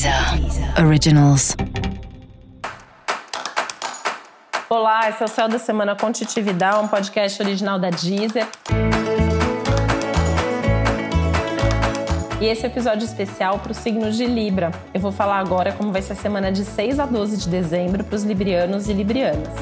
Deezer Originals. Olá, esse é o Céu da Semana Contitividade, um podcast original da Deezer. E esse é episódio especial para o signo de Libra. Eu vou falar agora como vai ser a semana de 6 a 12 de dezembro para os librianos e librianas.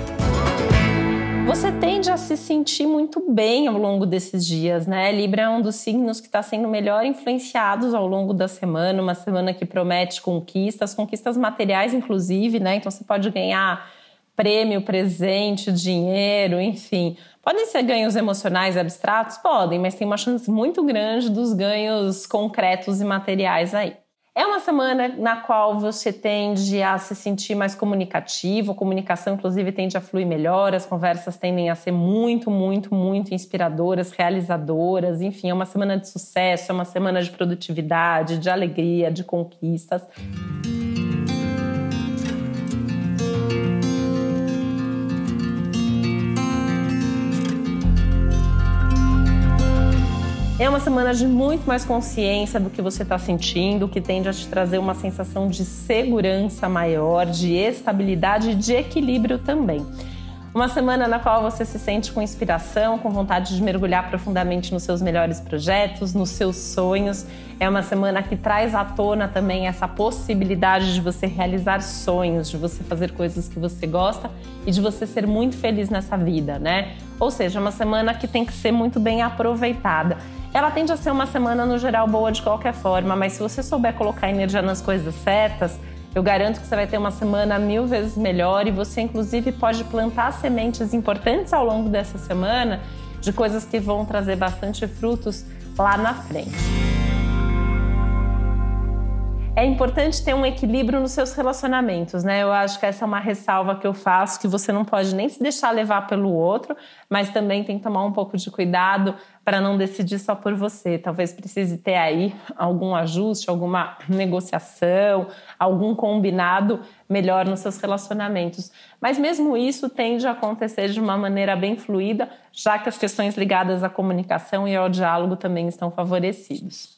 Tende a se sentir muito bem ao longo desses dias, né? Libra é um dos signos que está sendo melhor influenciados ao longo da semana, uma semana que promete conquistas, conquistas materiais, inclusive, né? Então você pode ganhar prêmio, presente, dinheiro, enfim. Podem ser ganhos emocionais abstratos? Podem, mas tem uma chance muito grande dos ganhos concretos e materiais aí. É uma semana na qual você tende a se sentir mais comunicativo, a comunicação, inclusive, tende a fluir melhor, as conversas tendem a ser muito, muito, muito inspiradoras, realizadoras, enfim, é uma semana de sucesso, é uma semana de produtividade, de alegria, de conquistas. Uma semana de muito mais consciência do que você está sentindo, que tende a te trazer uma sensação de segurança maior, de estabilidade e de equilíbrio também. Uma semana na qual você se sente com inspiração, com vontade de mergulhar profundamente nos seus melhores projetos, nos seus sonhos. É uma semana que traz à tona também essa possibilidade de você realizar sonhos, de você fazer coisas que você gosta e de você ser muito feliz nessa vida, né? Ou seja, uma semana que tem que ser muito bem aproveitada. Ela tende a ser uma semana, no geral, boa de qualquer forma, mas se você souber colocar energia nas coisas certas, eu garanto que você vai ter uma semana mil vezes melhor e você, inclusive, pode plantar sementes importantes ao longo dessa semana de coisas que vão trazer bastante frutos lá na frente é importante ter um equilíbrio nos seus relacionamentos, né? Eu acho que essa é uma ressalva que eu faço, que você não pode nem se deixar levar pelo outro, mas também tem que tomar um pouco de cuidado para não decidir só por você. Talvez precise ter aí algum ajuste, alguma negociação, algum combinado melhor nos seus relacionamentos. Mas mesmo isso tende a acontecer de uma maneira bem fluida, já que as questões ligadas à comunicação e ao diálogo também estão favorecidos.